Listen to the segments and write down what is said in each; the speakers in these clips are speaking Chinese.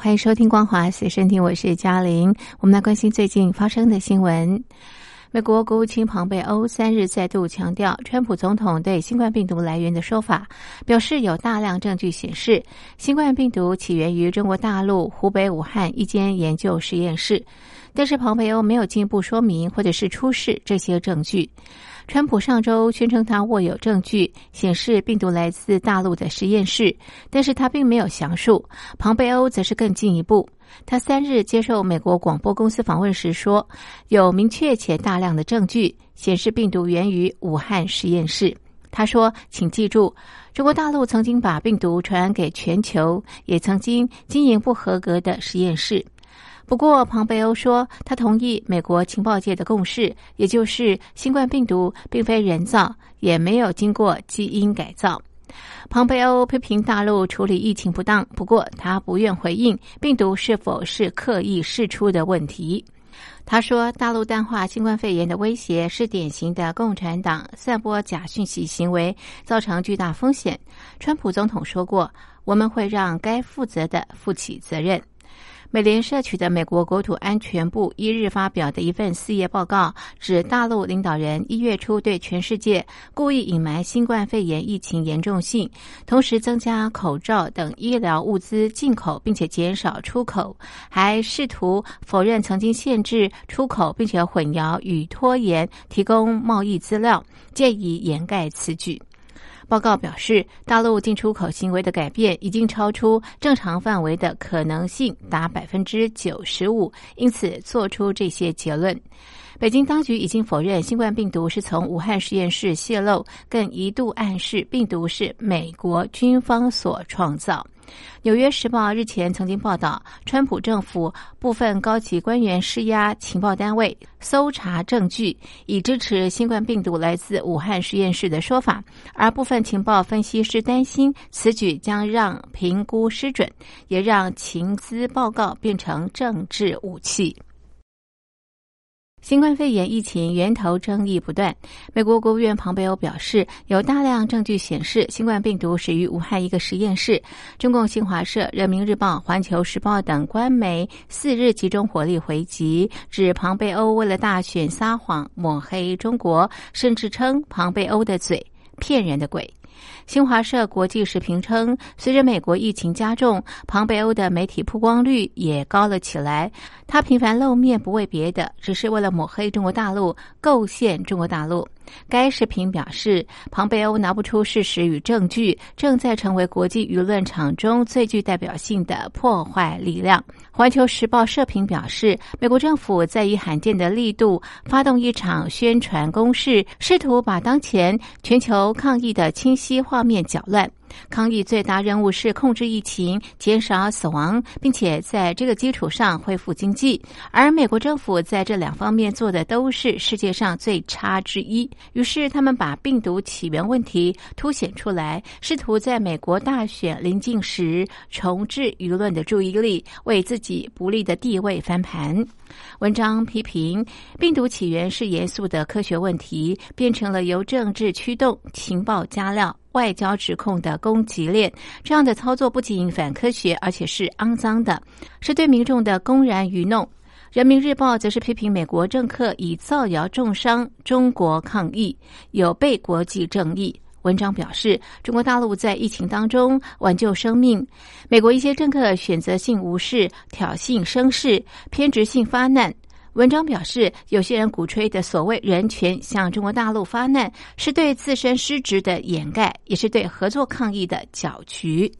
欢迎收听《光华随身听》，我是嘉玲。我们来关心最近发生的新闻。美国国务卿庞贝欧三日再度强调，川普总统对新冠病毒来源的说法，表示有大量证据显示，新冠病毒起源于中国大陆湖北武汉一间研究实验室。但是庞贝欧没有进一步说明或者是出示这些证据。川普上周宣称他握有证据显示病毒来自大陆的实验室，但是他并没有详述。庞贝欧则是更进一步，他三日接受美国广播公司访问时说，有明确且大量的证据显示病毒源于武汉实验室。他说：“请记住，中国大陆曾经把病毒传染给全球，也曾经经营不合格的实验室。”不过，庞贝欧说，他同意美国情报界的共识，也就是新冠病毒并非人造，也没有经过基因改造。庞贝欧批评大陆处理疫情不当，不过他不愿回应病毒是否是刻意释出的问题。他说，大陆淡化新冠肺炎的威胁是典型的共产党散播假讯息行为，造成巨大风险。川普总统说过，我们会让该负责的负起责任。美联社取得美国国土安全部一日发表的一份四页报告，指大陆领导人一月初对全世界故意隐瞒新冠肺炎疫情严重性，同时增加口罩等医疗物资进口，并且减少出口，还试图否认曾经限制出口，并且混淆与拖延提供贸易资料，借以掩盖此举。报告表示，大陆进出口行为的改变已经超出正常范围的可能性达百分之九十五，因此做出这些结论。北京当局已经否认新冠病毒是从武汉实验室泄露，更一度暗示病毒是美国军方所创造。《纽约时报》日前曾经报道，川普政府部分高级官员施压情报单位搜查证据，以支持新冠病毒来自武汉实验室的说法。而部分情报分析师担心，此举将让评估失准，也让情资报告变成政治武器。新冠肺炎疫情源头争议不断。美国国务院庞贝欧表示，有大量证据显示新冠病毒始于武汉一个实验室。中共新华社、人民日报、环球时报等官媒四日集中火力回击，指庞贝欧为了大选撒谎抹黑中国，甚至称庞贝欧的嘴骗人的鬼。新华社国际时评称，随着美国疫情加重，庞贝欧的媒体曝光率也高了起来。他频繁露面，不为别的，只是为了抹黑中国大陆，构陷中国大陆。该视频表示，庞贝欧拿不出事实与证据，正在成为国际舆论场中最具代表性的破坏力量。环球时报社评表示，美国政府在以罕见的力度发动一场宣传攻势，试图把当前全球抗疫的清晰画面搅乱。抗疫最大任务是控制疫情、减少死亡，并且在这个基础上恢复经济。而美国政府在这两方面做的都是世界上最差之一。于是，他们把病毒起源问题凸显出来，试图在美国大选临近时重置舆论的注意力，为自己不利的地位翻盘。文章批评，病毒起源是严肃的科学问题，变成了由政治驱动、情报加料。外交指控的攻击链，这样的操作不仅反科学，而且是肮脏的，是对民众的公然愚弄。人民日报则是批评美国政客以造谣重伤中国抗疫，有悖国际正义。文章表示，中国大陆在疫情当中挽救生命，美国一些政客选择性无视、挑衅声势、偏执性发难。文章表示，有些人鼓吹的所谓人权向中国大陆发难，是对自身失职的掩盖，也是对合作抗议的搅局。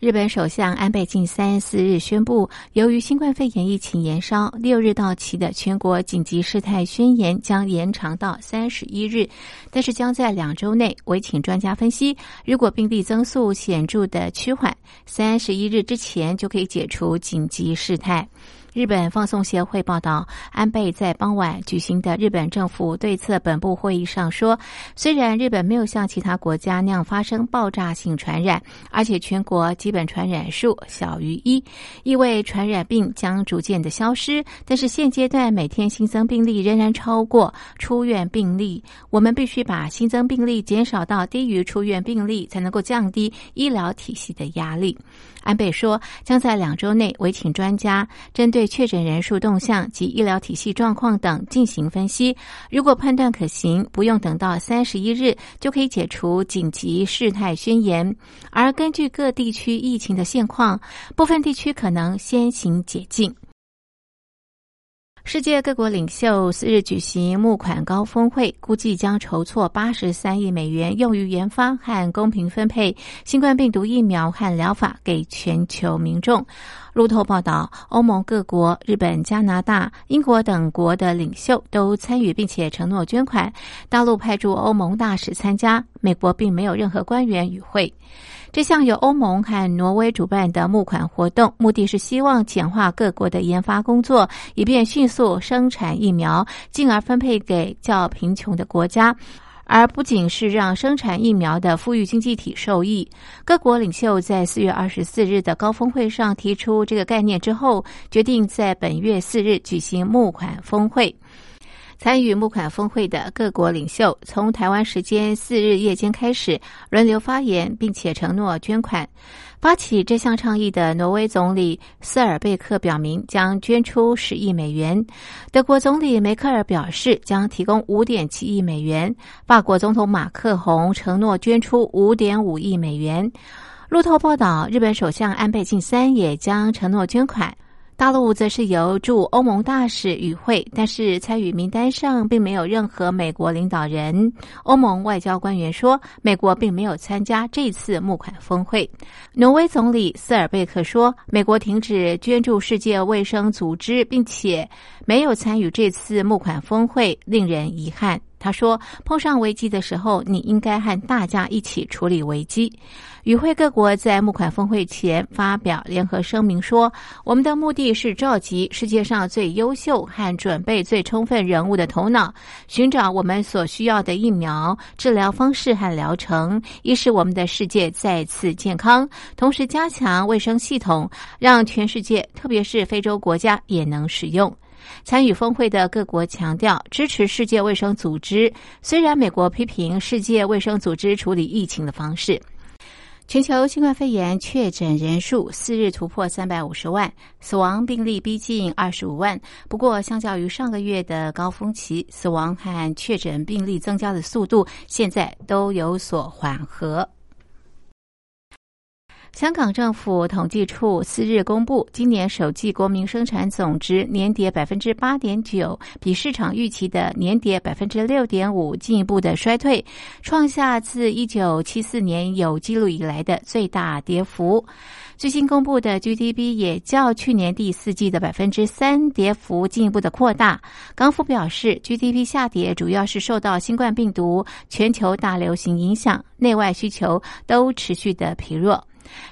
日本首相安倍晋三四日宣布，由于新冠肺炎疫情延烧，六日到期的全国紧急事态宣言将延长到三十一日，但是将在两周内。委请专家分析，如果病例增速显著的趋缓，三十一日之前就可以解除紧急事态。日本放送协会报道，安倍在傍晚举行的日本政府对策本部会议上说，虽然日本没有像其他国家那样发生爆炸性传染，而且全国基本传染数小于一，意味传染病将逐渐的消失，但是现阶段每天新增病例仍然超过出院病例。我们必须把新增病例减少到低于出院病例，才能够降低医疗体系的压力。安倍说，将在两周内委请专家针对对确诊人数动向及医疗体系状况等进行分析。如果判断可行，不用等到三十一日就可以解除紧急事态宣言。而根据各地区疫情的现况，部分地区可能先行解禁。世界各国领袖四日举行募款高峰会，估计将筹措八十三亿美元，用于研发和公平分配新冠病毒疫苗和疗法给全球民众。路透报道，欧盟各国、日本、加拿大、英国等国的领袖都参与，并且承诺捐款。大陆派驻欧盟大使参加，美国并没有任何官员与会。这项由欧盟和挪威主办的募款活动，目的是希望简化各国的研发工作，以便迅速生产疫苗，进而分配给较贫穷的国家，而不仅是让生产疫苗的富裕经济体受益。各国领袖在四月二十四日的高峰会上提出这个概念之后，决定在本月四日举行募款峰会。参与募款峰会的各国领袖，从台湾时间四日夜间开始轮流发言，并且承诺捐款。发起这项倡议的挪威总理斯尔贝克表明将捐出十亿美元，德国总理梅克尔表示将提供五点七亿美元，法国总统马克宏承诺捐出五点五亿美元。路透报道，日本首相安倍晋三也将承诺捐款。大陆则是由驻欧盟大使与会，但是参与名单上并没有任何美国领导人。欧盟外交官员说，美国并没有参加这次募款峰会。挪威总理斯尔贝克说，美国停止捐助世界卫生组织，并且没有参与这次募款峰会，令人遗憾。他说：“碰上危机的时候，你应该和大家一起处理危机。”与会各国在募款峰会前发表联合声明说：“我们的目的是召集世界上最优秀和准备最充分人物的头脑，寻找我们所需要的疫苗、治疗方式和疗程，以使我们的世界再次健康，同时加强卫生系统，让全世界，特别是非洲国家也能使用。”参与峰会的各国强调支持世界卫生组织，虽然美国批评世界卫生组织处理疫情的方式。全球新冠肺炎确诊人数四日突破三百五十万，死亡病例逼近二十五万。不过，相较于上个月的高峰期，死亡和确诊病例增加的速度现在都有所缓和。香港政府统计处四日公布，今年首季国民生产总值年跌百分之八点九，比市场预期的年跌百分之六点五进一步的衰退，创下自一九七四年有记录以来的最大跌幅。最新公布的 GDP 也较去年第四季的百分之三跌幅进一步的扩大。港府表示，GDP 下跌主要是受到新冠病毒全球大流行影响，内外需求都持续的疲弱。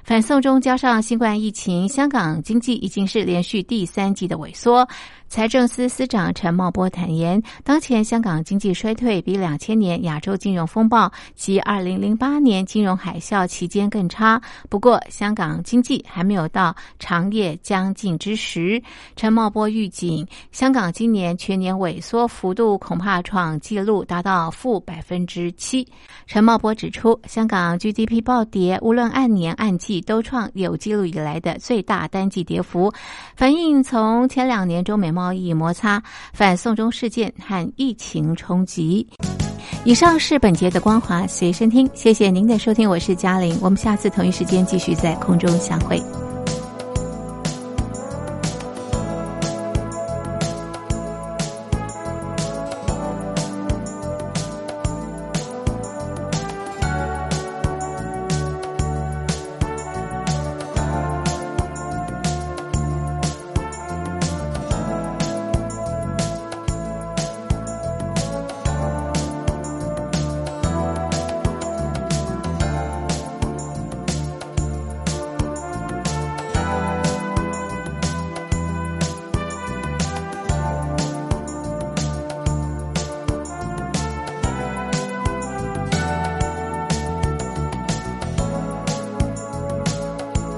反送中加上新冠疫情，香港经济已经是连续第三季的萎缩。财政司司长陈茂波坦言，当前香港经济衰退比两千年亚洲金融风暴及二零零八年金融海啸期间更差。不过，香港经济还没有到长夜将尽之时。陈茂波预警，香港今年全年萎缩幅度恐怕创纪录，达到负百分之七。陈茂波指出，香港 GDP 暴跌，无论按年按季都创有记录以来的最大单季跌幅，反映从前两年中美贸。贸易摩擦、反送中事件和疫情冲击。以上是本节的光华随身听，谢谢您的收听，我是嘉玲，我们下次同一时间继续在空中相会。